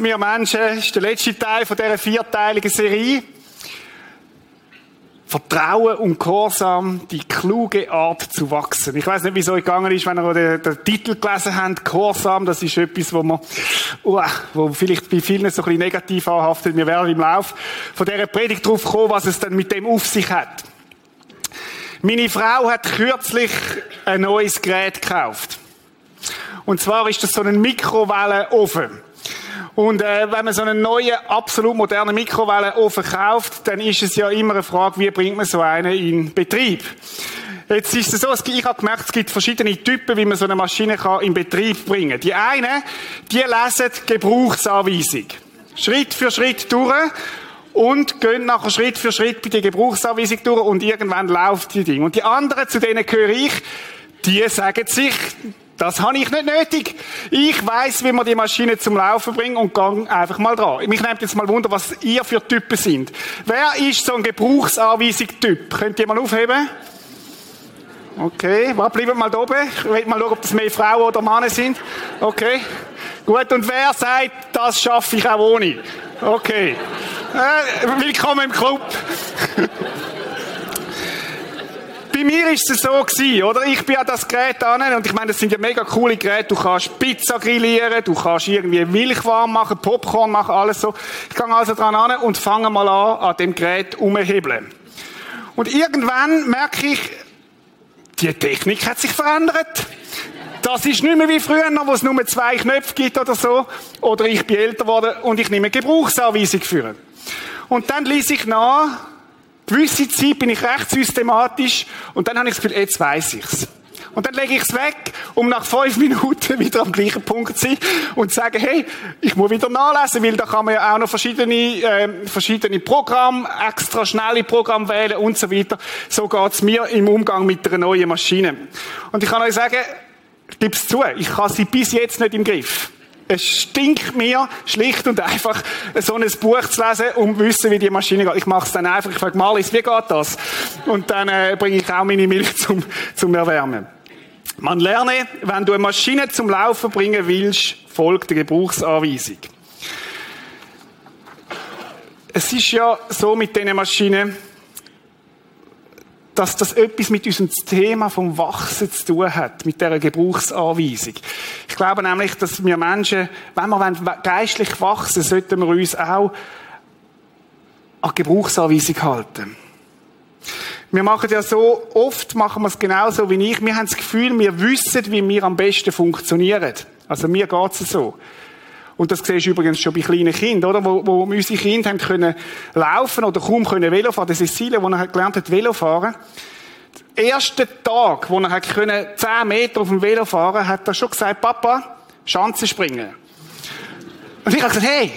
Wachsen wir Menschen? Ist der letzte Teil von dieser vierteiligen Serie. Vertrauen und Gehorsam, die kluge Art zu wachsen. Ich weiß nicht, wie es euch gegangen ist, wenn ihr den, den Titel gelesen habt. Gehorsam, das ist etwas, wo man, uh, wo vielleicht bei vielen so ein bisschen negativ anhaftet. Wir werden im Lauf von dieser Predigt drauf kommen, was es dann mit dem auf sich hat. Meine Frau hat kürzlich ein neues Gerät gekauft. Und zwar ist das so ein Mikrowellenofen. Und äh, wenn man so einen neuen, absolut modernen Mikrowellenofen kauft, dann ist es ja immer eine Frage, wie bringt man so einen in Betrieb? Jetzt ist es so, ich habe gemerkt, es gibt verschiedene Typen, wie man so eine Maschine kann in Betrieb bringen kann. Die einen, die lesen die Gebrauchsanweisung. Schritt für Schritt durch und gehen nachher Schritt für Schritt bei der Gebrauchsanweisung durch und irgendwann läuft die Ding. Und die anderen, zu denen gehöre ich, die sagen sich, das habe ich nicht nötig. Ich weiß, wie man die Maschine zum Laufen bringt und gang einfach mal dran. Mich nimmt jetzt mal Wunder, was ihr für Typen sind. Wer ist so ein Gebrauchsanweisung-Typ? Könnt ihr mal aufheben? Okay, warte, bleibt mal da oben. Ich will mal schauen, ob das mehr Frauen oder Männer sind. Okay. Gut, und wer sagt, das schaffe ich auch ohne? Okay. Äh, willkommen im Club. bei mir ist es so gewesen, oder? Ich bin an das Gerät an und ich meine, das sind ja mega coole Geräte. Du kannst Pizza grillieren, du kannst irgendwie Milch warm machen, Popcorn machen, alles so. Ich gehe also dran an und fange mal an, an dem Gerät umhebeln. Und irgendwann merke ich, die Technik hat sich verändert. Das ist nicht mehr wie früher, wo es nur zwei Knöpfe gibt oder so. Oder ich bin älter geworden und ich nehme Gebrauchsanweisung für. Und dann ließ ich nach, gewisse Zeit bin ich recht systematisch und dann habe ich das Gefühl, jetzt weiss ich's. Und dann lege ich es weg, um nach fünf Minuten wieder am gleichen Punkt zu sein und zu sagen, hey, ich muss wieder nachlesen, weil da kann man ja auch noch verschiedene, äh, verschiedene Programme, extra schnelle Programme wählen und so weiter. So geht's mir im Umgang mit einer neuen Maschine. Und ich kann euch sagen, es zu, ich habe sie bis jetzt nicht im Griff. Es stinkt mir schlicht und einfach, so ein Buch zu lesen, um zu wissen, wie die Maschine geht. Ich mache es dann einfach, ich frage Malis, wie geht das? Und dann äh, bringe ich auch meine Milch zum, zum Erwärmen. Man lerne, wenn du eine Maschine zum Laufen bringen willst, folgt der Gebrauchsanweisung. Es ist ja so mit diesen Maschinen, dass das etwas mit unserem Thema vom Wachsen zu tun hat, mit dieser Gebrauchsanweisung. Ich glaube nämlich, dass wir Menschen, wenn wir geistlich wachsen, sollten wir uns auch an Gebrauchsanweisung halten. Wir machen ja so, oft machen wir es genauso wie ich. Wir haben das Gefühl, wir wissen, wie wir am besten funktionieren. Also mir geht es so. Und das siehst du übrigens schon bei kleinen Kindern, oder? Wo, wo unsere Kinder haben können laufen oder kaum können Velo fahren. Das ist Cecilia, wo er gelernt hat, Velo fahren. Den ersten Tag, wo er hat können 10 Meter auf dem Velo fahren, hat er schon gesagt, Papa, Schanze springen. Und ich habe gesagt, hey,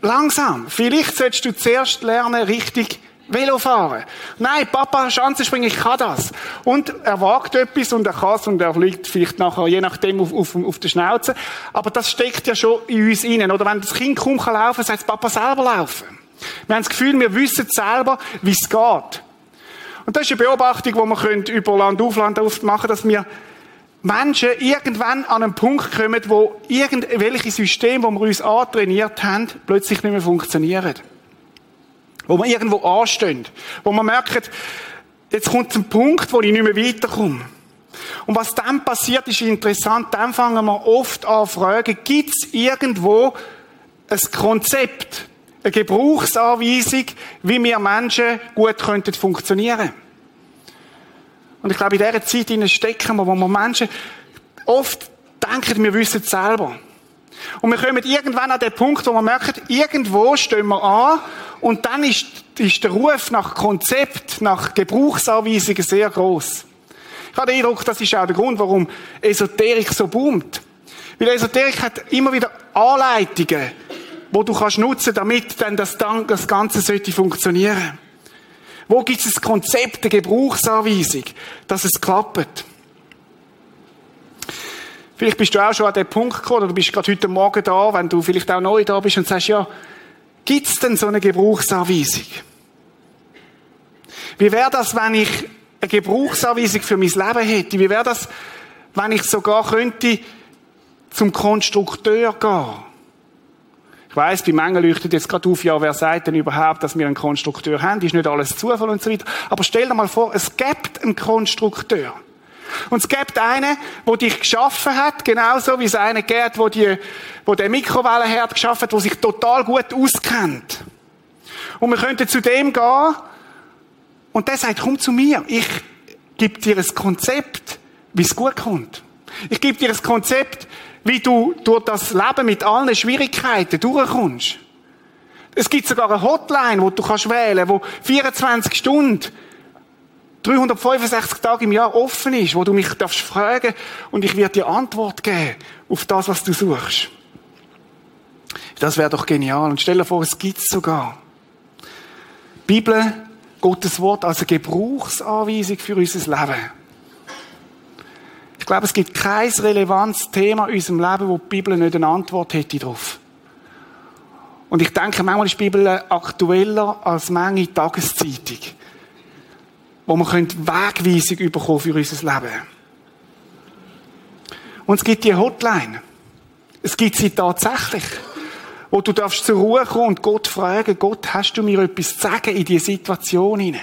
langsam. Vielleicht solltest du zuerst lernen, richtig Velo fahren. Nein, Papa, Schanze springen, ich kann das. Und er wagt etwas und er kann es und er fliegt vielleicht nachher, je nachdem, auf, auf, auf der Schnauze. Aber das steckt ja schon in uns innen. Oder wenn das Kind kaum kann laufen, sagt Papa selber laufen. Wir haben das Gefühl, wir wissen selber, wie es geht. Und das ist eine Beobachtung, die wir über Land auf Land auf machen dass wir Menschen irgendwann an einen Punkt kommen, wo irgendwelche Systeme, die wir uns antrainiert haben, plötzlich nicht mehr funktionieren. Wo wir irgendwo anstehen. Wo wir merken, jetzt kommt ein Punkt, wo ich nicht mehr weiterkomme. Und was dann passiert, ist interessant. Dann fangen wir oft an zu fragen, gibt es irgendwo ein Konzept, eine Gebrauchsanweisung, wie wir Menschen gut könnten funktionieren. Und ich glaube, in dieser Zeit stecken wir, wo wir Menschen oft denken, wir wissen es selber. Und wir kommen irgendwann an den Punkt, wo wir merken, irgendwo stehen wir an und dann ist, ist der Ruf nach Konzept, nach Gebrauchsanweisungen sehr groß. Ich habe den Eindruck, das ist auch der Grund, warum Esoterik so boomt. Weil Esoterik hat immer wieder Anleitungen, wo du kannst nutzen, damit dann das, das Ganze sollte funktionieren. Wo gibt es ein Konzept, eine Gebrauchsanweisung, dass es klappt? Vielleicht bist du auch schon an den Punkt gekommen, oder du bist gerade heute Morgen da, wenn du vielleicht auch neu da bist und sagst, ja, gibt es denn so eine Gebrauchsanweisung? Wie wäre das, wenn ich eine Gebrauchsanweisung für mein Leben hätte? Wie wäre das, wenn ich sogar könnte zum Konstrukteur gehen? Ich weiss, bei Mengen leuchtet jetzt gerade auf, ja, wer sagt denn überhaupt, dass wir einen Konstrukteur haben? Ist nicht alles Zufall und so weiter. Aber stell dir mal vor, es gibt einen Konstrukteur. Und es gibt einen, der dich geschaffen hat, genauso wie es einen gibt, wo die, der Mikrowellenherd geschaffen hat, der sich total gut auskennt. Und wir könnten zu dem gehen, und der sagt, komm zu mir, ich gebe dir ein Konzept, wie es gut kommt. Ich gebe dir ein Konzept, wie du durch das Leben mit allen Schwierigkeiten durchkommst. Es gibt sogar eine Hotline, wo du kannst wählen, wo 24 Stunden, 365 Tage im Jahr offen ist, wo du mich darfst fragen und ich werde dir Antwort geben auf das, was du suchst. Das wäre doch genial. Und stell dir vor, es gibt sogar. Die Bibel, Gottes Wort als eine Gebrauchsanweisung für unser Leben. Ich glaube, es gibt kein relevantes Thema in unserem Leben, wo die Bibel nicht eine Antwort hätte darauf. Und ich denke, manchmal ist die Bibel aktueller als manche Tageszeitung, wo man Wegweisung bekommen für unser Leben. Und es gibt die Hotline. Es gibt sie tatsächlich. Wo du darfst zur Ruhe kommen und Gott fragen, Gott, hast du mir etwas zu sagen in diese Situation hinein?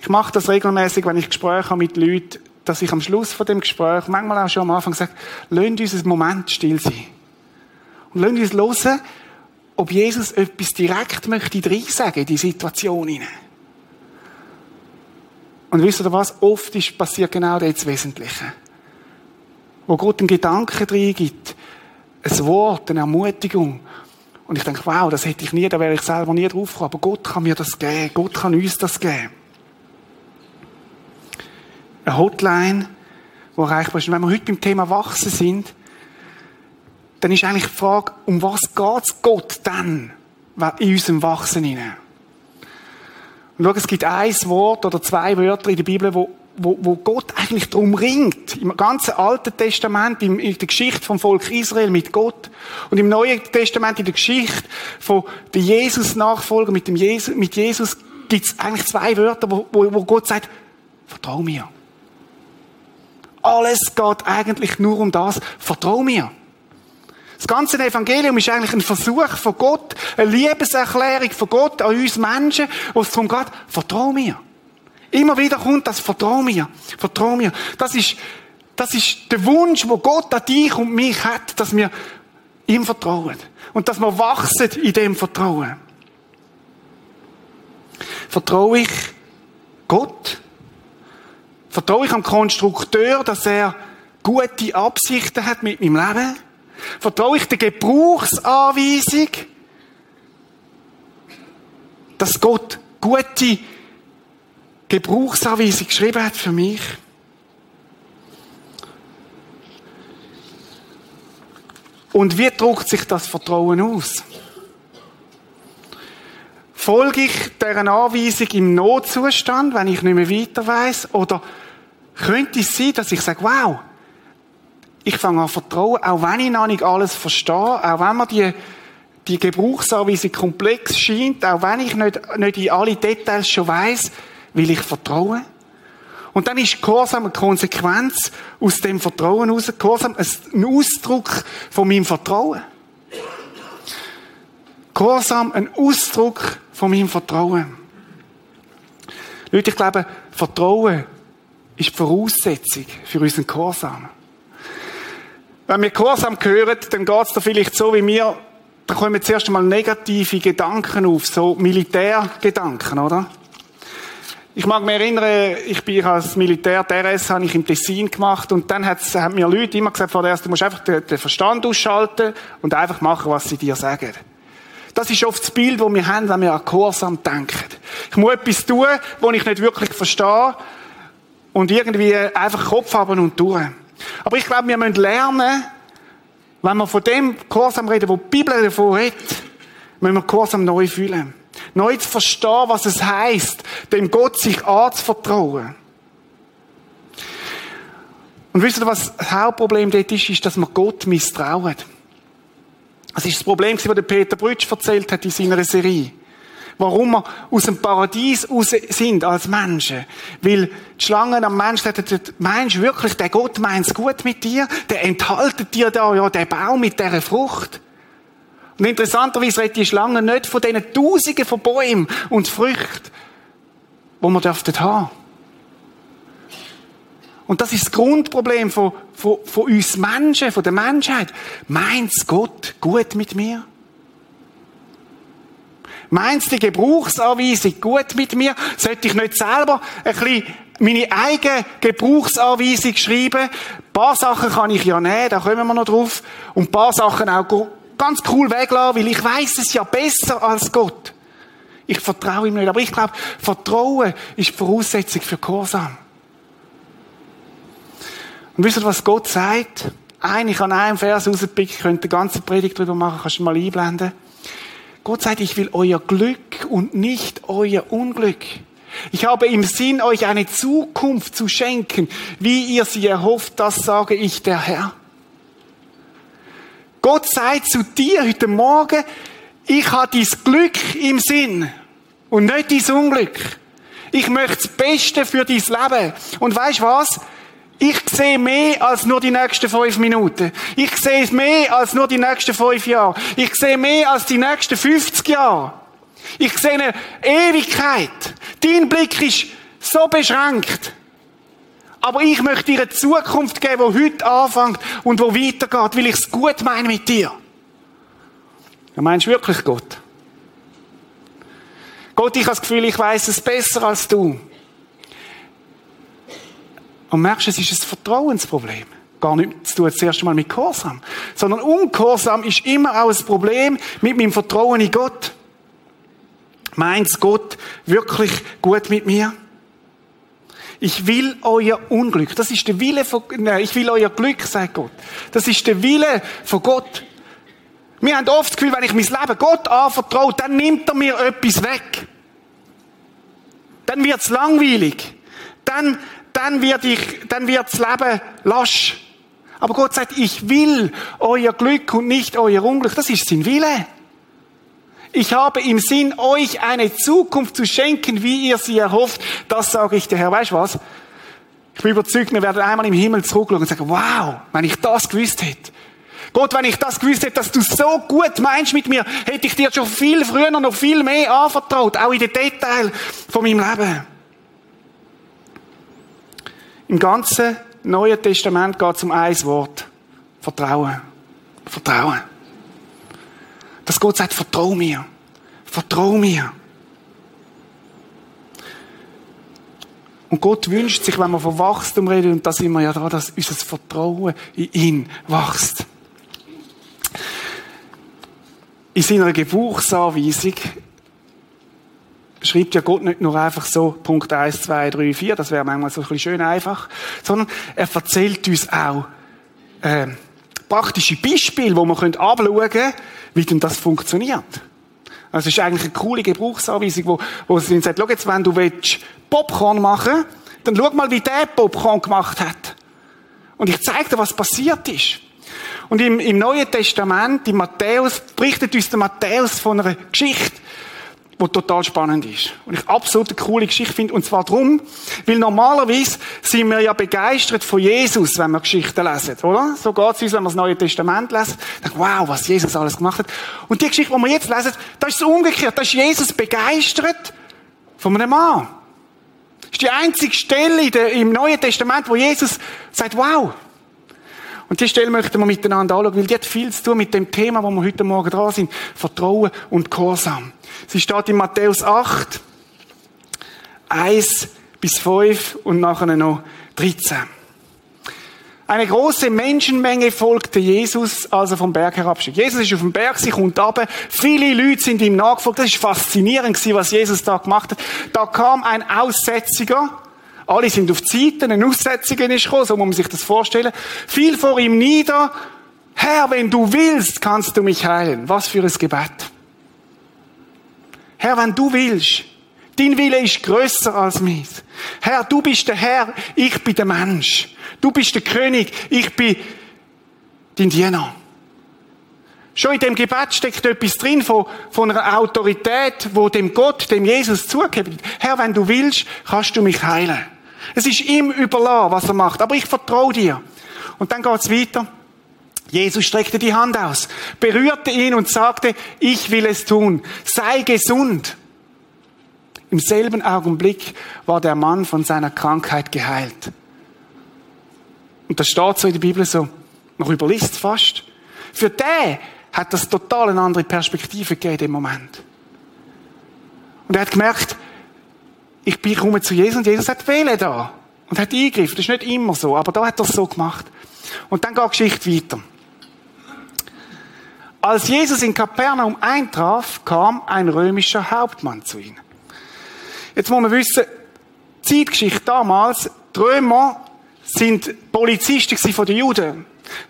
Ich mache das regelmäßig, wenn ich Gespräche habe mit Leuten, dass ich am Schluss von dem Gespräch, manchmal auch schon am Anfang sage, lasst uns einen Moment still sein. Und lasst uns hören, ob Jesus etwas direkt möchte sagen in die Situation hinein. Und wisst ihr was? Oft ist passiert genau das Wesentliche. Wo Gott einen Gedanken reingibt, ein Wort, eine Ermutigung. Und ich denke, wow, das hätte ich nie, da wäre ich selber nie drauf gekommen. Aber Gott kann mir das geben. Gott kann uns das geben eine Hotline, die erreichbar ist. Und wenn wir heute beim Thema Wachsen sind, dann ist eigentlich die Frage, um was geht Gott dann in unserem Wachsen hinein? Und schau, es gibt ein Wort oder zwei Wörter in der Bibel, wo, wo, wo Gott eigentlich darum ringt. Im ganzen Alten Testament, in der Geschichte vom Volk Israel mit Gott. Und im Neuen Testament, in der Geschichte von den Jesus-Nachfolger mit, Jesus, mit Jesus, gibt es eigentlich zwei Wörter, wo, wo, wo Gott sagt, vertrau mir. Alles geht eigentlich nur um das. Vertrau mir. Das ganze Evangelium ist eigentlich ein Versuch von Gott, eine Liebeserklärung von Gott an uns Menschen, wo es darum geht, vertrau mir. Immer wieder kommt das, vertrau mir, vertrau mir. Das ist, das ist der Wunsch, wo Gott an dich und mich hat, dass wir ihm vertrauen. Und dass wir wachsen in dem Vertrauen. Vertraue ich Gott? Vertraue ich am Konstrukteur, dass er gute Absichten hat mit meinem Leben? Vertraue ich der Gebrauchsanweisung, dass Gott gute Gebrauchsanweisung geschrieben hat für mich? Und wie drückt sich das Vertrauen aus? Folge ich deren Anweisung im Notzustand, wenn ich nicht mehr weiter weiß, oder könnte es sein, dass ich sage, wow, ich fange an vertrauen, auch wenn ich noch nicht alles verstehe, auch wenn mir die, die Gebrauchsanweisung komplex scheint, auch wenn ich nicht, nicht in alle Details schon weiß, will ich vertrauen. Und dann ist Gehorsam eine Konsequenz aus dem Vertrauen heraus. Gehorsam ein Ausdruck von meinem Vertrauen. Gehorsam ein Ausdruck von meinem Vertrauen. Leute, ich glaube, Vertrauen ist die Voraussetzung für unseren Gehorsam. Wenn wir Gehorsam hören, dann geht es da vielleicht so wie mir, da kommen zuerst einmal negative Gedanken auf, so Militärgedanken, oder? Ich mag mich erinnern, ich bin als Militär DRS habe ich im Tessin gemacht und dann haben mir Leute immer gesagt, vorerst, du musst einfach den, den Verstand ausschalten und einfach machen, was sie dir sagen. Das ist oft das Bild, das wir haben, wenn wir an Gehorsam denken. Ich muss etwas tun, das ich nicht wirklich verstehe und irgendwie einfach Kopf haben und tun. Aber ich glaube, wir müssen lernen, wenn wir von dem Gehorsam reden, wo die Bibel davon redet, müssen wir Gehorsam neu fühlen. Neu zu verstehen, was es heisst, dem Gott sich anzuvertrauen. Und wisst ihr, was das Hauptproblem dort ist, ist, dass wir Gott misstrauen. Das ist das Problem, das Peter Brütsch erzählt hat in seiner Serie. Warum wir aus dem Paradies raus sind als Menschen. Weil die Schlangen am Mensch sagten, meinst du wirklich, der Gott meint es gut mit dir? Der enthaltet dir da ja den Baum mit dieser Frucht. Und interessanterweise redet die Schlange nicht von diesen Tausenden von Bäumen und Früchten, die wir dürften haben. Und das ist das Grundproblem von, von, von uns Menschen, von der Menschheit. Meint Gott gut mit mir? Meinst die Gebrauchsanweisung gut mit mir? Sollte ich nicht selber ein bisschen meine eigene Gebrauchsanweisung schreiben? Ein paar Sachen kann ich ja nehmen, da kommen wir noch drauf. Und ein paar Sachen auch ganz cool weglassen, weil ich weiß es ja besser als Gott. Ich vertraue ihm nicht. Aber ich glaube, Vertrauen ist die Voraussetzung für Gehorsam. Und wisst ihr, was Gott sagt? Ein, ich kann einen Vers rauspicken, ich könnte eine ganze Predigt darüber machen, kannst du mal einblenden. Gott sagt, ich will euer Glück und nicht euer Unglück. Ich habe im Sinn, euch eine Zukunft zu schenken, wie ihr sie erhofft, das sage ich der Herr. Gott sagt zu dir heute Morgen, ich habe dein Glück im Sinn und nicht dein Unglück. Ich möchte das Beste für dein Leben. Und weißt was? Ich sehe mehr als nur die nächsten fünf Minuten. Ich sehe mehr als nur die nächsten fünf Jahre. Ich sehe mehr als die nächsten 50 Jahre. Ich sehe eine Ewigkeit. Dein Blick ist so beschränkt. Aber ich möchte dir eine Zukunft geben, die heute anfängt und wo weitergeht, weil ich es gut meine mit dir. Du meinst wirklich Gott? Gott, ich habe das Gefühl, ich weiß es besser als du. Und merkst, es ist ein Vertrauensproblem. Gar nicht zu tun, erste Mal mit Gehorsam. Sondern Ungehorsam ist immer auch ein Problem mit meinem Vertrauen in Gott. Meint Gott wirklich gut mit mir? Ich will euer Unglück. Das ist der Wille von, nein, ich will euer Glück, sagt Gott. Das ist der Wille von Gott. Wir haben oft das Gefühl, wenn ich mein Leben Gott anvertraue, dann nimmt er mir etwas weg. Dann wird's langweilig. Dann dann wird ich, dann wird das Leben lasch. Aber Gott sagt, ich will euer Glück und nicht euer Unglück. Das ist sein Wille. Ich habe im Sinn, euch eine Zukunft zu schenken, wie ihr sie erhofft. Das sage ich der Herr. Weißt du was? Ich bin überzeugt, wir werden einmal im Himmel zurückschauen und sagen, wow, wenn ich das gewusst hätte. Gott, wenn ich das gewusst hätte, dass du so gut meinst mit mir, hätte ich dir schon viel früher noch viel mehr anvertraut, auch in den Details von meinem Leben. Im ganzen Neuen Testament geht es um ein Wort. Vertrauen. Vertrauen. Dass Gott sagt, vertrau mir. Vertrau mir. Und Gott wünscht sich, wenn wir von Wachstum reden, und da sind wir ja dran, dass unser Vertrauen in ihn wächst. In seiner Gebrauchsanweisung schreibt ja Gott nicht nur einfach so Punkt 1, 2, 3, 4, das wäre manchmal so ein bisschen schön einfach, sondern er erzählt uns auch äh, praktische Beispiele, wo wir abschauen können, wie denn das funktioniert. Also es ist eigentlich eine coole Gebrauchsanweisung, wo, wo sie sagt, schau jetzt, wenn du willst Popcorn machen dann schau mal, wie der Popcorn gemacht hat. Und ich zeige dir, was passiert ist. Und im, im Neuen Testament, im Matthäus, berichtet uns der Matthäus von einer Geschichte, wo total spannend ist. Und ich absolut eine coole Geschichte finde. Und zwar darum, weil normalerweise sind wir ja begeistert von Jesus, wenn wir Geschichten lesen, oder? So geht's uns, wenn wir das Neue Testament lesen. Denken, wow, was Jesus alles gemacht hat. Und die Geschichte, die wir jetzt lesen, da ist es umgekehrt. Da ist Jesus begeistert von einem Mann. Das ist die einzige Stelle im Neuen Testament, wo Jesus sagt, wow, und die Stelle möchten wir miteinander anschauen, weil die hat viel zu tun mit dem Thema, wo wir heute Morgen dran sind. Vertrauen und Gehorsam. Sie steht in Matthäus 8, 1 bis 5 und nachher noch 13. Eine große Menschenmenge folgte Jesus, als er vom Berg herabstieg. Jesus ist auf dem Berg, sie kommt runter. Viele Leute sind ihm nachgefolgt. Das ist faszinierend was Jesus da gemacht hat. Da kam ein Aussätziger, alle sind auf Seite, eine Aussetzung ist gekommen, so muss man sich das vorstellen. Fiel vor ihm nieder. Herr, wenn du willst, kannst du mich heilen. Was für ein Gebet. Herr, wenn du willst, dein Wille ist größer als mein. Herr, du bist der Herr, ich bin der Mensch. Du bist der König, ich bin dein Diener. Schon in dem Gebet steckt etwas drin von, von einer Autorität, wo dem Gott, dem Jesus zugegeben Herr, wenn du willst, kannst du mich heilen. Es ist ihm überlassen, was er macht. Aber ich vertraue dir. Und dann geht's weiter. Jesus streckte die Hand aus, berührte ihn und sagte, ich will es tun, sei gesund. Im selben Augenblick war der Mann von seiner Krankheit geheilt. Und das steht so in der Bibel so, man überliest fast. Für den hat das total eine andere Perspektive gegeben im Moment. Und er hat gemerkt, ich komme zu Jesus und Jesus hat Wähle da. Und hat eingegriffen. Das ist nicht immer so, aber da hat er es so gemacht. Und dann geht die Geschichte weiter. Als Jesus in Kapernaum eintraf, kam ein römischer Hauptmann zu ihnen. Jetzt muss man wissen, die Zeitgeschichte damals, die Römer sind Polizisten von den Juden.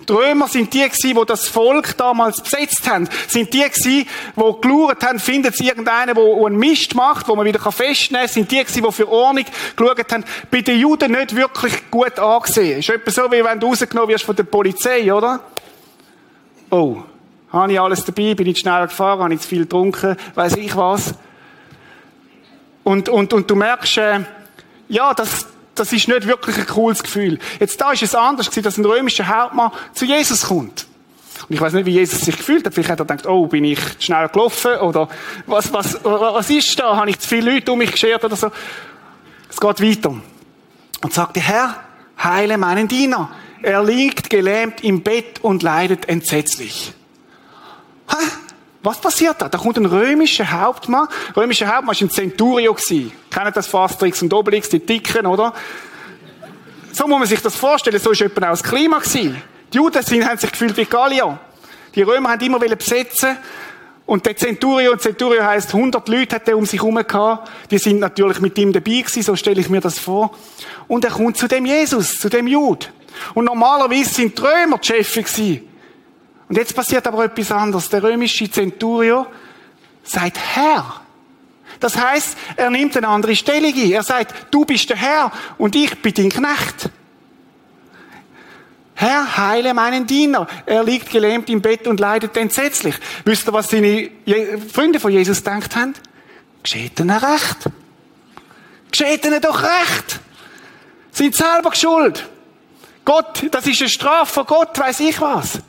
Die Römer sind die gewesen, die das Volk damals besetzt haben. Sind die gewesen, die geschaut haben, findet sie irgendeinen, der einen Mist macht, wo man wieder festnehmen kann. Sind die gewesen, die für Ordnung geschaut haben. Bei den Juden nicht wirklich gut angesehen. Ist etwa so, wie wenn du rausgenommen wirst von der Polizei, oder? Oh. Habe ich alles dabei? Bin ich schneller gefahren? Habe ich zu viel getrunken? Weiß ich was? Und, und, und du merkst, äh, ja, das, das ist nicht wirklich ein cooles Gefühl. Jetzt da ist es anders gewesen, dass ein römischer Hauptmann zu Jesus kommt. Und ich weiß nicht, wie Jesus sich gefühlt hat. Vielleicht hat er gedacht, oh, bin ich schnell gelaufen? Oder was, was, was ist da? Habe ich zu viele Leute um mich geschert oder so? Es geht weiter. Und sagte, Herr, heile meinen Diener. Er liegt gelähmt im Bett und leidet entsetzlich. Hä? Was passiert da? Da kommt ein römischer Hauptmann. Römischer Hauptmann war ein Centurio. Kennen das Fastrix und Obelix, die Dicken, oder? So muss man sich das vorstellen. So war etwa auch das Klima. Die Juden haben sich gefühlt wie Gallier. Die Römer haben immer besetzen und der Centurio, Centurio heisst 100 Leute hat er um sich herum gehabt. Die sind natürlich mit ihm dabei gewesen, so stelle ich mir das vor. Und er kommt zu dem Jesus, zu dem Jud. Und normalerweise sind die Römer die Chefs gewesen. Und jetzt passiert aber etwas anderes. Der römische Centurio sagt Herr. Das heißt, er nimmt eine andere Stellung ein. Er sagt, du bist der Herr und ich bin dein Knecht. Herr, heile meinen Diener. Er liegt gelähmt im Bett und leidet entsetzlich. Wisst ihr, was seine Freunde von Jesus denkt haben? Geschieht ihnen recht. Geschieht ihnen doch recht. Sind selber schuld. Gott, das ist eine Strafe von Gott, weiß ich was.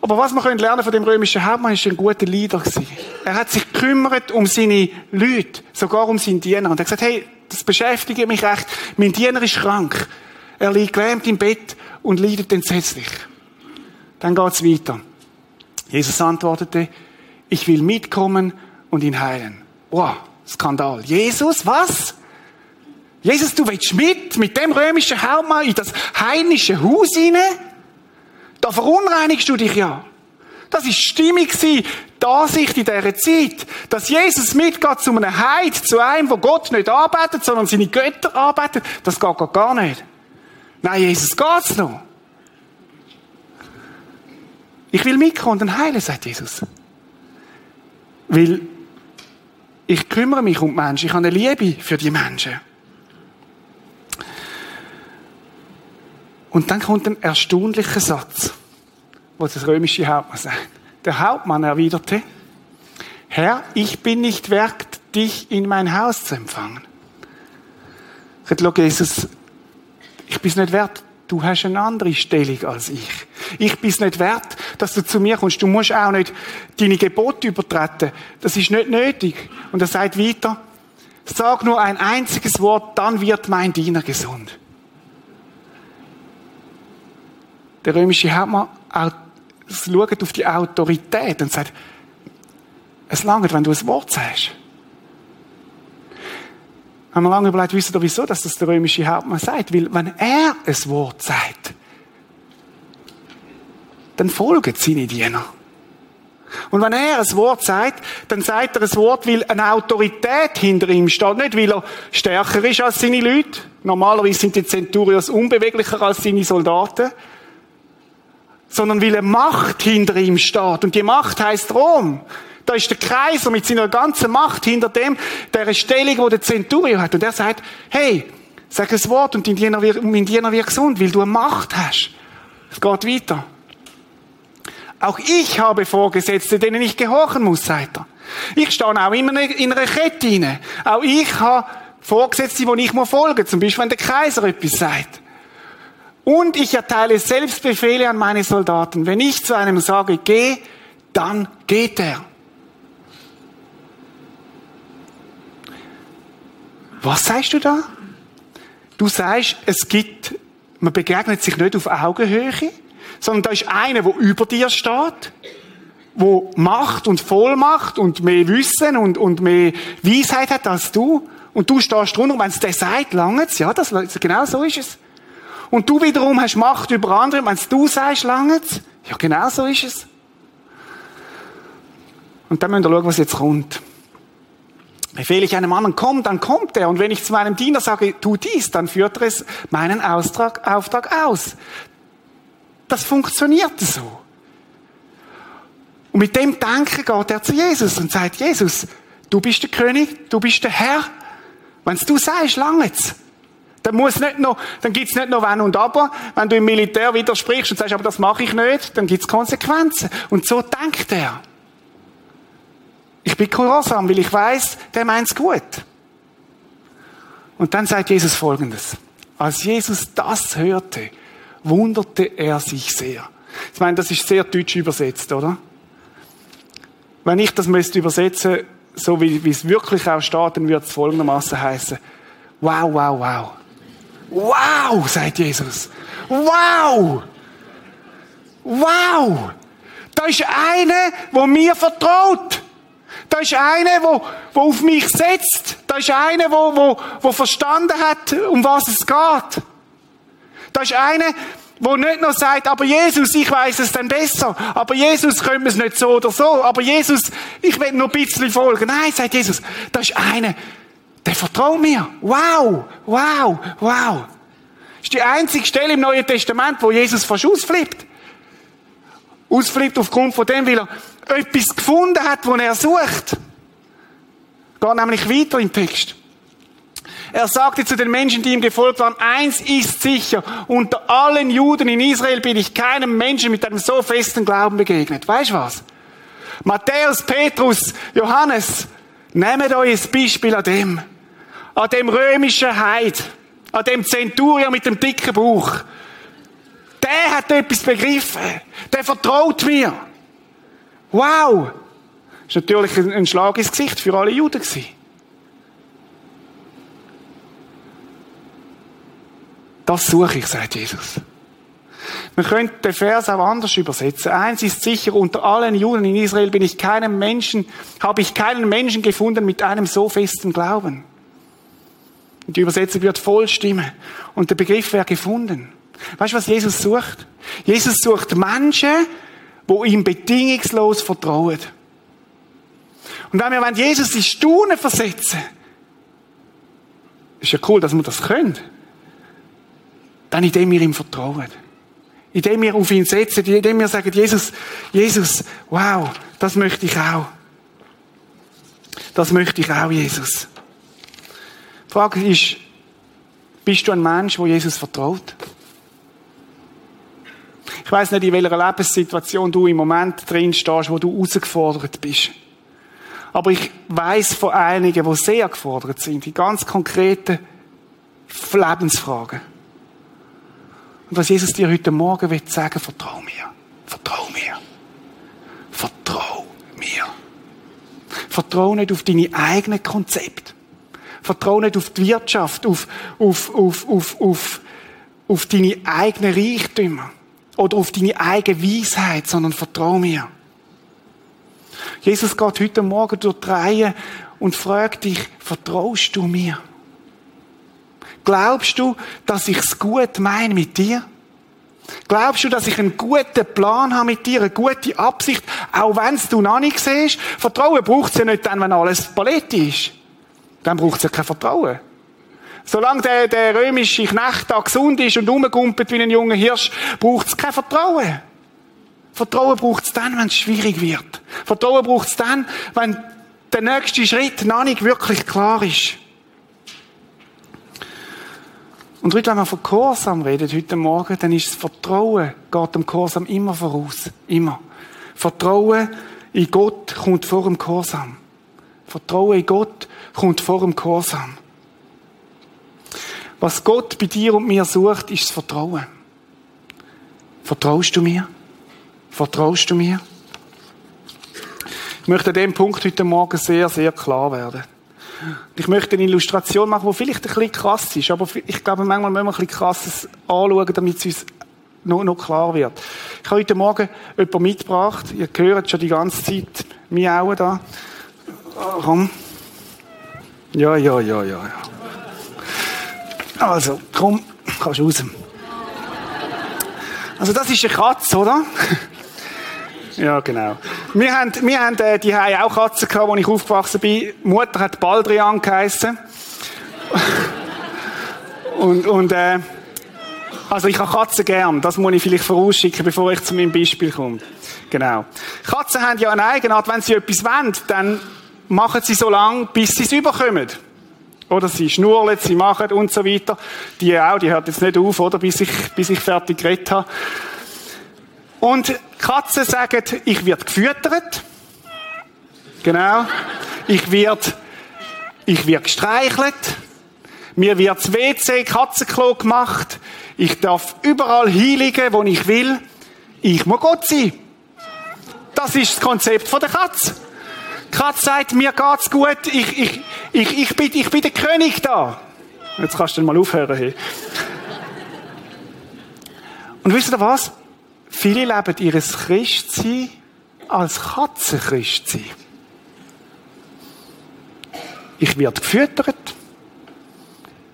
Aber was wir können lernen von dem römischen Hauptmann, ist ein guter Leader gewesen. Er hat sich gekümmert um seine Leute, sogar um seinen Diener. Und er hat gesagt, hey, das beschäftigt mich recht. Mein Diener ist krank. Er liegt gelähmt im Bett und leidet entsetzlich. Dann geht's weiter. Jesus antwortete, ich will mitkommen und ihn heilen. Wow, Skandal. Jesus, was? Jesus, du willst mit, mit dem römischen Hauptmann in das heinische Haus hinein? Da verunreinigst du dich ja. Das ist stimmig die Ansicht in dieser Zeit, dass Jesus mitgeht zu einem Heid, zu einem, wo Gott nicht arbeitet, sondern seine Götter arbeitet. Das geht gar nicht. Nein, Jesus geht's noch. Ich will mitkommen und heilen, sagt Jesus. Weil ich kümmere mich um die Menschen. Ich habe eine Liebe für die Menschen. Und dann kommt ein erstaunlicher Satz, wo das römische Hauptmann sagt. Der Hauptmann erwiderte, Herr, ich bin nicht wert, dich in mein Haus zu empfangen. Sagt Jesus, ich bin nicht wert, du hast eine andere Stellung als ich. Ich bin nicht wert, dass du zu mir kommst. Du musst auch nicht deine Gebote übertreten. Das ist nicht nötig. Und er sagt weiter, sag nur ein einziges Wort, dann wird mein Diener gesund. Der römische Hauptmann schaut auf die Autorität und sagt, es langt, wenn du ein Wort sagst. Haben wir lange überlegt, wisst wieso, dass das der römische Hauptmann sagt? Weil, wenn er ein Wort sagt, dann folgen seine Diener. Und wenn er ein Wort sagt, dann sagt er ein Wort, weil eine Autorität hinter ihm steht. Nicht, weil er stärker ist als seine Leute. Normalerweise sind die Centurios unbeweglicher als seine Soldaten sondern weil eine Macht hinter ihm steht. Und die Macht heißt Rom. Da ist der Kaiser mit seiner ganzen Macht hinter dem, der Stellung, wo der Centurio hat. Und er sagt, hey, sag ein Wort und dein Diener wird, wird gesund, weil du eine Macht hast. Es geht weiter. Auch ich habe Vorgesetzte, denen ich gehorchen muss, sagt er. Ich stehe auch immer in einer Kette rein. Auch ich habe Vorgesetzte, die ich folgen muss. Zum Beispiel, wenn der Kaiser etwas sagt. Und ich erteile selbst Befehle an meine Soldaten. Wenn ich zu einem sage, geh, dann geht er. Was sagst du da? Du sagst, es gibt, man begegnet sich nicht auf Augenhöhe, sondern da ist einer, der über dir steht, wo Macht und Vollmacht und mehr Wissen und, und mehr Weisheit hat als du. Und du stehst drunter, wenn es der sagt, langt's. Ja, das, genau so ist es. Und du wiederum hast Macht über andere, wenn du sagst, langt's. Ja, genau so ist es. Und dann müssen wir schauen, was jetzt kommt. Befehle ich einem anderen, komm, dann kommt er. Und wenn ich zu meinem Diener sage, tu dies, dann führt er es meinen Auftrag, Auftrag aus. Das funktioniert so. Und mit dem Denken geht er zu Jesus und sagt, Jesus, du bist der König, du bist der Herr. Wenn du sagst, langt's. Dann muss nicht noch, dann gibt's nicht noch wenn und aber. Wenn du im Militär widersprichst und sagst, aber das mache ich nicht, dann gibt's Konsequenzen. Und so denkt er. Ich bin gehorsam, weil ich weiß, der meint's gut. Und dann sagt Jesus Folgendes. Als Jesus das hörte, wunderte er sich sehr. Ich meine, das ist sehr deutsch übersetzt, oder? Wenn ich das müsste übersetzen, so wie, wie es wirklich auch steht, dann würde es folgendermaßen heißen. Wow, wow, wow. Wow, sagt Jesus. Wow! Wow! Da ist einer, wo mir vertraut. Da ist einer, wo, wo auf mich setzt. Da ist einer, wo, wo, wo verstanden hat, um was es geht. Da ist einer, wo nicht nur sagt, aber Jesus, ich weiß es dann besser. Aber Jesus, können wir es nicht so oder so. Aber Jesus, ich will nur ein bisschen folgen. Nein, sagt Jesus, da ist einer, der vertraut mir. Wow, wow, wow. Das ist die einzige Stelle im Neuen Testament, wo Jesus fast ausflippt. Ausflippt aufgrund von dem, weil er etwas gefunden hat, wo er sucht. Geht nämlich weiter im Text. Er sagte zu den Menschen, die ihm gefolgt waren, eins ist sicher, unter allen Juden in Israel bin ich keinem Menschen mit einem so festen Glauben begegnet. Weißt du was? Matthäus, Petrus, Johannes, nehmt euch ein Beispiel an dem. An dem römischen Heid. An dem Zenturier mit dem dicken Bauch. Der hat etwas begriffen. Der vertraut mir. Wow! Das war natürlich ein Schlag ins Gesicht für alle Juden. Das suche ich, sagt Jesus. Man könnte den Vers auch anders übersetzen. Eins ist sicher, unter allen Juden in Israel bin ich keinem Menschen, habe ich keinen Menschen gefunden mit einem so festen Glauben. Und die Übersetzung wird voll stimmen. Und der Begriff wäre gefunden. Weißt du, was Jesus sucht? Jesus sucht Menschen, wo ihm bedingungslos vertrauen. Und wenn wir Jesus in Staunen versetzen, ist ja cool, dass wir das können. Dann indem wir ihm vertrauen. Indem wir auf ihn setzen, indem wir sagen, Jesus, Jesus, wow, das möchte ich auch. Das möchte ich auch, Jesus. Die Frage ist, bist du ein Mensch, wo Jesus vertraut? Ich weiß nicht, in welcher Lebenssituation du im Moment drin stehst, wo du herausgefordert bist. Aber ich weiß von einigen, die sehr gefordert sind, in ganz konkreten Lebensfragen. Und was Jesus dir heute Morgen will sagen, vertrau mir. Vertrau mir. Vertrau mir. Vertrau nicht auf deine eigenen Konzepte. Vertrau nicht auf die Wirtschaft, auf, auf, auf, auf, auf, auf deine eigenen Reichtümer oder auf deine eigene Weisheit, sondern vertrau mir. Jesus geht heute Morgen durch die Reihe und fragt dich, vertraust du mir? Glaubst du, dass ich es gut meine mit dir? Glaubst du, dass ich einen guten Plan habe mit dir, eine gute Absicht, auch wenn es du noch nicht siehst? Vertrauen braucht es ja nicht dann, wenn alles Paletti ist. Dann braucht es ja kein Vertrauen. Solange der, der römische Knecht da gesund ist und rumgumpelt wie ein junger Hirsch, braucht es kein Vertrauen. Vertrauen braucht es dann, wenn es schwierig wird. Vertrauen braucht es dann, wenn der nächste Schritt noch nicht wirklich klar ist. Und heute, wenn wir von Gehorsam reden, heute Morgen, dann ist das Vertrauen, geht dem Gehorsam immer voraus. Immer. Vertrauen in Gott kommt vor dem Gehorsam. Vertrauen in Gott kommt vor dem Gehorsam. Was Gott bei dir und mir sucht, ist das Vertrauen. Vertraust du mir? Vertraust du mir? Ich möchte an dem Punkt heute Morgen sehr, sehr klar werden. Ich möchte eine Illustration machen, die vielleicht ein bisschen krass ist, aber ich glaube, manchmal müssen wir ein bisschen krasses anschauen, damit es uns noch, noch klar wird. Ich habe heute Morgen jemanden mitgebracht. Ihr hört schon die ganze Zeit Miauen da. Komm. Ja, ja, ja, ja, ja. Also, komm, kannst raus. Also, das ist eine Katze, oder? ja, genau. Wir haben, wir haben äh, die haben auch Katzen gehabt, als ich aufgewachsen bin. Mutter hat Baldrian geheissen. und, und, äh, also ich habe Katzen gern. Das muss ich vielleicht vorausschicken, bevor ich zu meinem Beispiel komme. Genau. Katzen haben ja eine Eigenart, wenn sie etwas wollen, dann machen sie so lange, bis sie es überkommen. Oder sie schnurren, sie machen und so weiter. Die auch, die hört jetzt nicht auf, oder? Bis ich, bis ich fertig geredet habe. Und Katzen sagen, ich werde gefüttert. Genau. Ich werde, ich werde gestreichelt. Mir wird das WC Katzenklo gemacht. Ich darf überall hinliegen, wo ich will. Ich muss Gott sein. Das ist das Konzept der Katze. Die Katze sagt, mir geht's gut, ich, ich, ich, ich, bin, ich bin der König da. Jetzt kannst du mal aufhören. Hey. Und wisst ihr was? Viele leben ihres Christsein als Katzenchristsein. Ich werde gefüttert.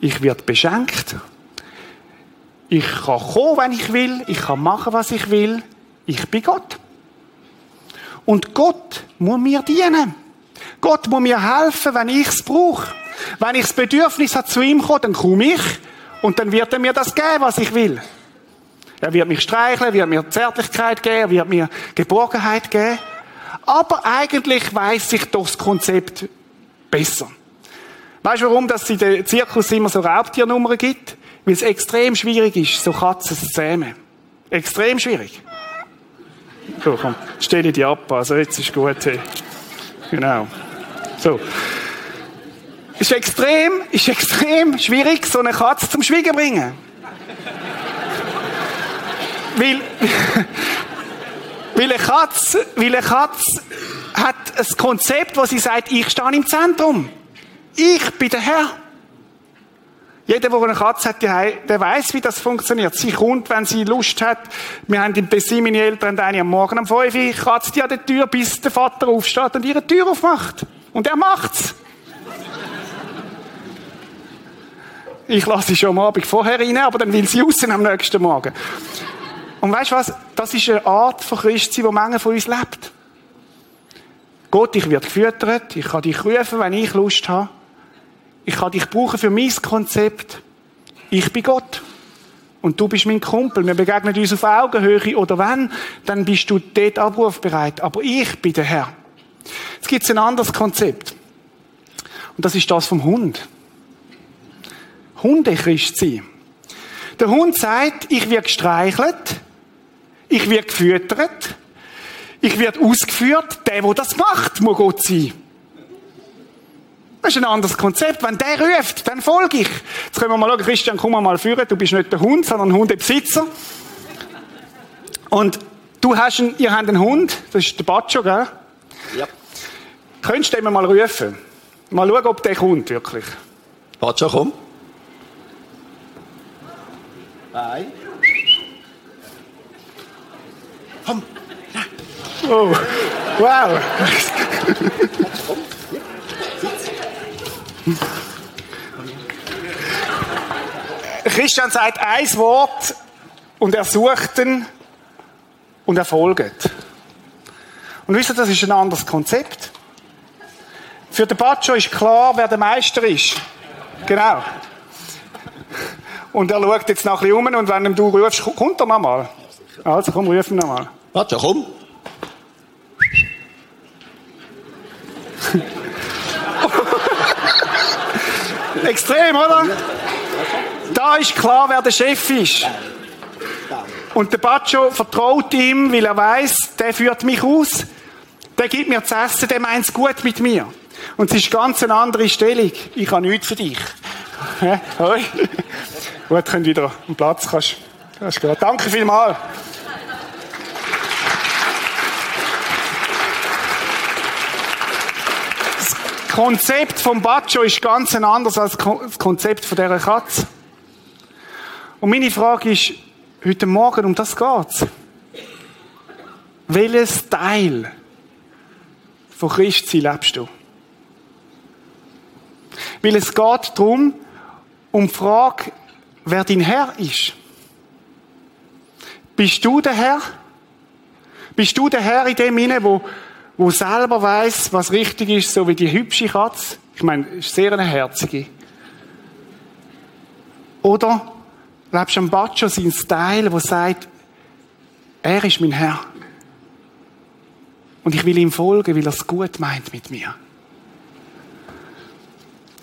Ich werde beschenkt. Ich kann kommen, wenn ich will. Ich kann machen, was ich will. Ich bin Gott. Und Gott muss mir dienen. Gott muss mir helfen, wenn ich es brauche. Wenn ich das Bedürfnis habe, zu ihm kommen, dann komme ich und dann wird er mir das geben, was ich will. Er wird mich streicheln, wird mir Zärtlichkeit geben, wird mir Geborgenheit geben. Aber eigentlich weiß ich doch das Konzept besser. Weißt du, warum es in den Zirkus immer so Raubtiernummern gibt? Weil es extrem schwierig ist, so Katzen zu zähmen. Extrem schwierig. So, komm, stelle die ab. Also jetzt ist gut. Hey. Genau. So. Ist extrem, ist extrem schwierig, so eine Katze zum Schwiegen bringen. weil, weil eine Katze, weil eine Katze hat ein Konzept, wo sie sagt, ich stehe im Zentrum. Ich bin der Herr. Jeder, der eine Katze hat, der weiß, wie das funktioniert. Sie kommt, wenn sie Lust hat. Wir haben im Tessin, meine Eltern, eine am Morgen um 5 Uhr, kratzt die an der Tür, bis der Vater aufsteht und ihre Tür aufmacht. Und er macht's. Ich lasse sie schon am Abend vorher rein, aber dann will sie raus am nächsten Morgen. Und weißt du was? Das ist eine Art von Christsein, die Menge von uns lebt. Gott, ich werde gefüttert, ich kann dich rufen, wenn ich Lust habe. Ich kann dich brauchen für mein Konzept. Ich bin Gott. Und du bist mein Kumpel. Wir begegnen uns auf Augenhöhe. Oder wenn, dann bist du dort abrufbereit. Aber ich bin der Herr. Jetzt gibt es ein anderes Konzept. Und das ist das vom Hund. Hunde Christ sein. Der Hund sagt, ich werde gestreichelt, ich werde gefüttert, ich werde ausgeführt. Der, der das macht, muss Gott sein. Das ist ein anderes Konzept. Wenn der ruft, dann folge ich. Jetzt können wir mal schauen, Christian, komm mal führen. Du bist nicht der Hund, sondern Hundebesitzer. Und du hast einen, ihr habt einen Hund, das ist der Bacho, gell? Ja. Könntest du den mal rufen? Mal schauen, ob der kommt, wirklich. Bacho, komm. Nein. Komm. Oh. Wow. Christian sagt ein Wort und er sucht ihn und er folgt. Und wisst ihr, das ist ein anderes Konzept. Für den Bacho ist klar, wer der Meister ist. Genau. Und er schaut jetzt nach um und wenn du rufst, kommt er nochmal. Also komm, ruf ihn nochmal. Bacho, komm. Extrem, oder? Da ist klar, wer der Chef ist. Und der Bacho vertraut ihm, weil er weiß, der führt mich aus, der gibt mir zu essen, der meint es gut mit mir. Und es ist ganz eine andere Stellung. Ich habe nichts für dich. Hoi. Gut, könnt wieder am Platz. Kannst, kannst. Danke vielmals. Konzept vom Bacho ist ganz anders als das Konzept von dieser Katze. Und meine Frage ist, heute Morgen, um das geht's. Welches Teil von Christsein lebst du? Weil es geht darum, um die Frage, wer dein Herr ist. Bist du der Herr? Bist du der Herr in dem Inne, wo, wo selber weiß, was richtig ist, so wie die hübsche Katze? Ich meine, ist sehr eine herzige. Oder lebst du am Bacho sein Style, wo sagt, er ist mein Herr. Und ich will ihm folgen, weil er es gut meint mit mir.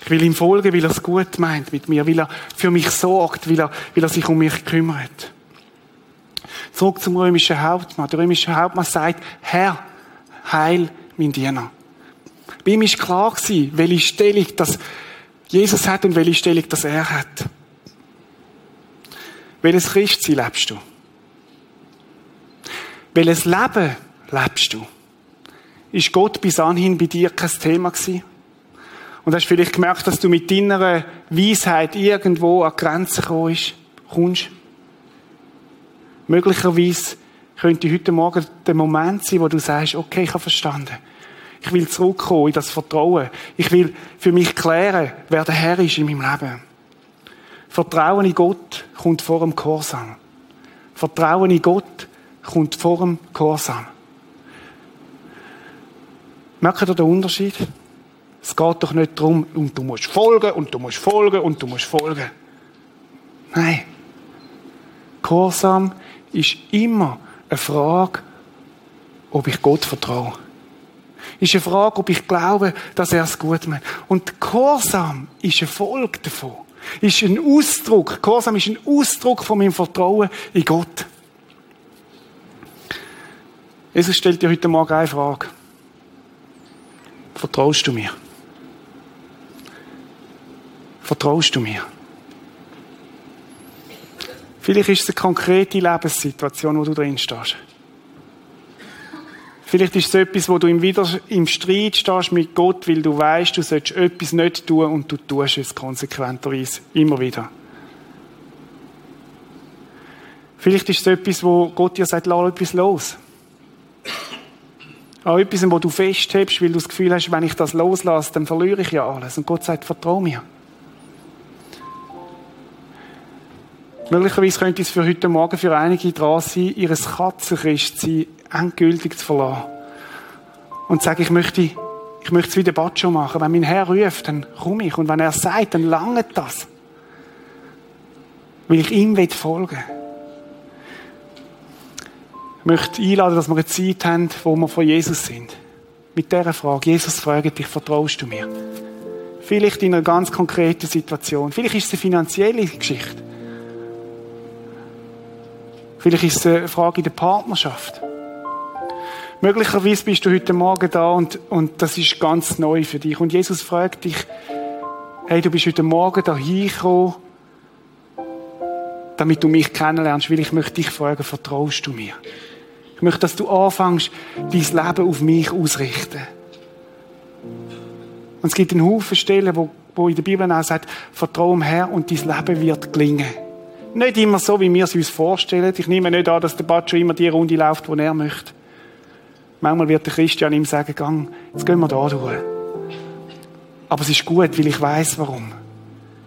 Ich will ihm folgen, weil er es gut meint mit mir, weil er für mich sorgt, weil er, weil er sich um mich kümmert. Zurück zum römischen Hauptmann. Der römische Hauptmann sagt, Herr, heil mein Diener. Bei ihm ist klar welche Stellung das Jesus hat und welche Stellung das er hat. Welches Christsein lebst du? Welches Leben lebst du? Ist Gott bis anhin bei dir kein Thema gewesen? Und hast vielleicht gemerkt, dass du mit deiner Weisheit irgendwo an Grenzen kommst? Möglicherweise könnte heute Morgen der Moment sein, wo du sagst, okay, ich habe verstanden. Ich will zurückkommen in das Vertrauen. Ich will für mich klären, wer der Herr ist in meinem Leben. Vertrauen in Gott kommt vor dem Gehorsam. Vertrauen in Gott kommt vor dem Gehorsam. Merkt ihr den Unterschied? Es geht doch nicht darum, und du musst folgen, und du musst folgen, und du musst folgen. Nein. Gehorsam ist immer eine Frage, ob ich Gott vertraue. Ist eine Frage, ob ich glaube, dass er es gut meint. Und Gehorsam ist eine Folge davon. Ist ein Ausdruck. Gehorsam ist ein Ausdruck von meinem Vertrauen in Gott. Jesus stellt dir heute Morgen eine Frage. Vertraust du mir? Vertraust du mir? Vielleicht ist es eine konkrete Lebenssituation, wo du drin stehst. Vielleicht ist es etwas, wo du im, Wider im Streit stehst mit Gott, weil du weißt, du sollst etwas nicht tun und du tust es konsequenterweise. Immer wieder. Vielleicht ist es etwas, wo Gott dir sagt, lass etwas los. Auch etwas, wo du festhebst, weil du das Gefühl hast, wenn ich das loslasse, dann verliere ich ja alles. Und Gott sagt, vertrau mir. Möglicherweise könnte es für heute Morgen für einige dran sein, ihr Katzenchristsein endgültig zu verlassen. Und zu sagen, ich möchte, ich möchte es wie der Batscho machen. Wenn mein Herr ruft, dann komme ich. Und wenn er sagt, dann lange das. Weil ich ihm folgen will. Ich möchte einladen, dass wir eine Zeit haben, wo wir von Jesus sind. Mit dieser Frage. Jesus fragt dich, vertraust du mir? Vielleicht in einer ganz konkreten Situation. Vielleicht ist es eine finanzielle Geschichte. Vielleicht ist es eine Frage in der Partnerschaft. Möglicherweise bist du heute Morgen da und, und das ist ganz neu für dich. Und Jesus fragt dich, hey, du bist heute Morgen da hingekommen, damit du mich kennenlernst, weil ich möchte dich fragen, vertraust du mir? Ich möchte, dass du anfängst, dein Leben auf mich auszurichten. Und es gibt einen Haufen Stellen, wo, wo in der Bibel auch sagt, vertraue dem Herr und dein Leben wird gelingen. Nicht immer so, wie wir es uns vorstellen. Ich nehme nicht an, dass der Batscho immer die Runde läuft, die er möchte. Manchmal wird der Christian ihm sagen, gang, jetzt gehen wir da durch. Aber es ist gut, weil ich weiß, warum.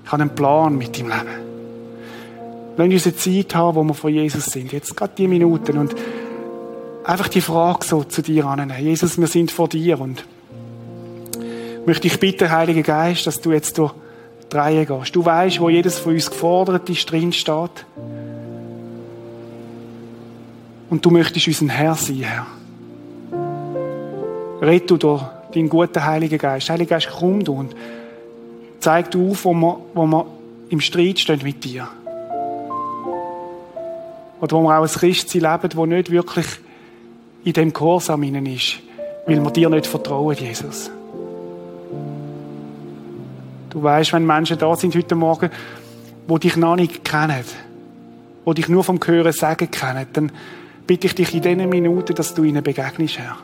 Ich habe einen Plan mit dem Leben. Lass uns eine Zeit haben, wo wir von Jesus sind. Jetzt gerade die Minuten und einfach die Frage so zu dir annehmen. Jesus, wir sind vor dir und möchte ich bitten, Heiliger Geist, dass du jetzt durch die Reihe gehst. Du weißt, wo jedes von uns gefordert ist, drin steht. Und du möchtest unser Herr sein, Herr. Red du durch deinen guten Heiligen Geist. Heiliger Geist, komm du und zeig du auf, wo wir, wo wir im Streit stehen mit dir. Oder wo wir auch ein Christsein leben, das nicht wirklich in dem Gehorsam ist, weil wir dir nicht vertrauen, Jesus. Du weißt, wenn Menschen da sind heute Morgen, wo dich noch nicht kennen, wo dich nur vom Hören sagen kennen, dann bitte ich dich in diesen Minuten, dass du ihnen begegnest, Herr.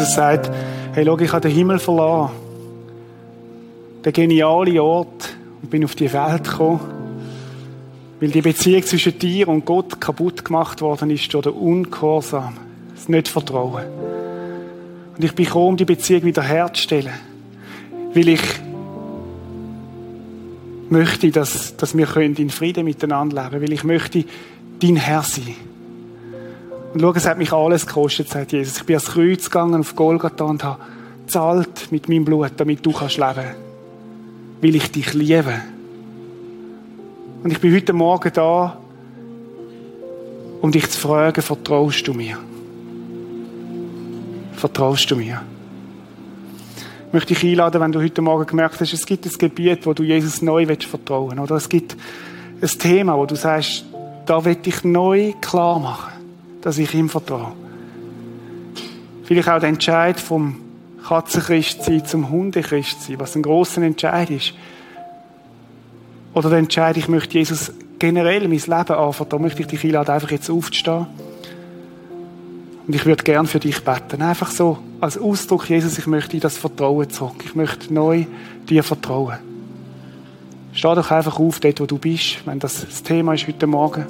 Jesus sagt, hey, schau, ich habe den Himmel verloren. Der geniale Ort und bin auf die Welt gekommen, weil die Beziehung zwischen dir und Gott kaputt gemacht worden ist durch den Ungehorsam, das Nicht-Vertrauen. Und ich bin gekommen, um die Beziehung wieder herzustellen. Weil ich möchte, dass, dass wir in Frieden miteinander leben können. Weil ich möchte dein Herr sein. Und schau, es hat mich alles gekostet, sagt Jesus. Ich bin ans Kreuz gegangen, auf Golgatha und habe zahlt mit meinem Blut, damit du kannst leben. Weil ich dich liebe. Und ich bin heute Morgen da, um dich zu fragen, vertraust du mir? Vertraust du mir? Ich möchte dich einladen, wenn du heute Morgen gemerkt hast, es gibt ein Gebiet, wo du Jesus neu vertrauen willst. Oder es gibt ein Thema, wo du sagst, da will ich neu klar machen dass ich ihm vertraue. Vielleicht auch der Entscheid vom Katzenchristsein zum Hundechristsein, was ein großer Entscheid ist. Oder der Entscheid, ich möchte Jesus generell mein Leben anvertrauen, möchte ich dich einladen, einfach jetzt aufzustehen. Und ich würde gern für dich beten. Einfach so, als Ausdruck, Jesus, ich möchte dir das Vertrauen zurück. Ich möchte neu dir vertrauen. Steh doch einfach auf, dort, wo du bist, wenn das das Thema ist heute Morgen.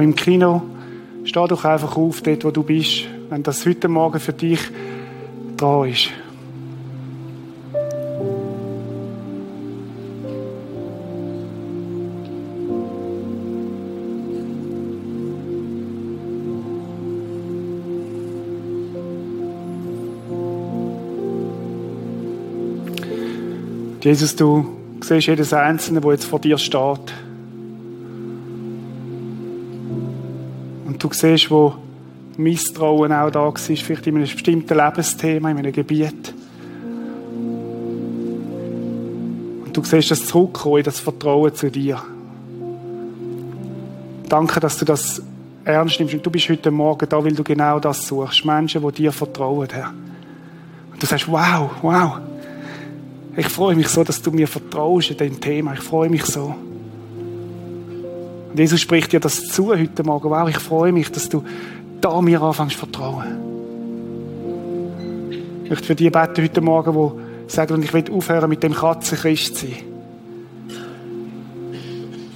Auch im Kino. Steh doch einfach auf, dort, wo du bist, wenn das heute Morgen für dich da ist. Jesus, du siehst jedes Einzelne, wo jetzt vor dir steht. Du siehst, wo Misstrauen auch da war, vielleicht in einem bestimmten Lebensthema, in einem Gebiet. Und du siehst das Zurückkommen in das Vertrauen zu dir. Danke, dass du das ernst nimmst. Und du bist heute Morgen da, weil du genau das suchst. Menschen, die dir vertrauen, Herr. Und du sagst, wow, wow. Ich freue mich so, dass du mir vertraust in dem Thema. Ich freue mich so. Und Jesus spricht dir das zu heute Morgen. Wow, ich freue mich, dass du da mir anfängst zu vertrauen. Ich möchte für die beten heute Morgen, die sagen, ich will aufhören mit dem Katzenchrist sein.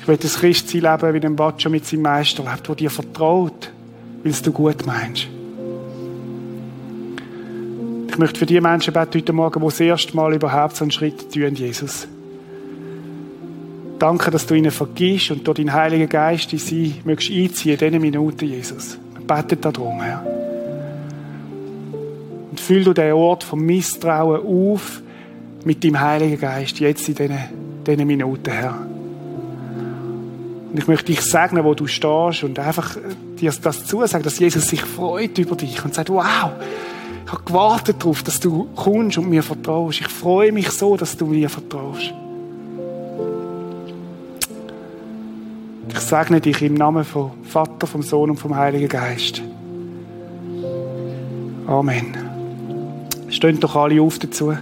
Ich will das Christsein leben, wie ein Batscher mit seinem Meister lebt, der dir vertraut, weil es du gut meinst. Ich möchte für die Menschen beten heute Morgen, die das erste Mal überhaupt so einen Schritt tun, Jesus. Danke, dass du ihnen vergisst und durch deinen Heiligen Geist in sie mögst einziehen in diesen Minuten, Jesus. Wir beten darum, Herr. Und füll du den Ort vom Misstrauen auf mit deinem Heiligen Geist, jetzt in diesen, diesen Minuten, Herr. Und ich möchte dich segnen, wo du stehst und einfach dir das zusagen, dass Jesus sich freut über dich und sagt, wow, ich habe gewartet darauf, dass du kommst und mir vertraust. Ich freue mich so, dass du mir vertraust. Ich segne dich im Namen vom Vater, vom Sohn und vom Heiligen Geist. Amen. Stehen doch alle auf dazu.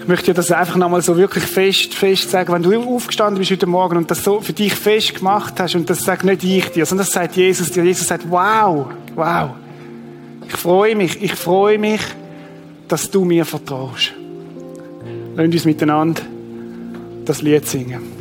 Ich möchte dir das einfach nochmal so wirklich fest, fest sagen. Wenn du aufgestanden bist heute Morgen und das so für dich fest gemacht hast, und das sagt nicht ich dir, sondern das sagt Jesus dir. Jesus sagt, wow, wow. Ich freue mich, ich freue mich, dass du mir vertraust. Lass uns miteinander das Lied singen.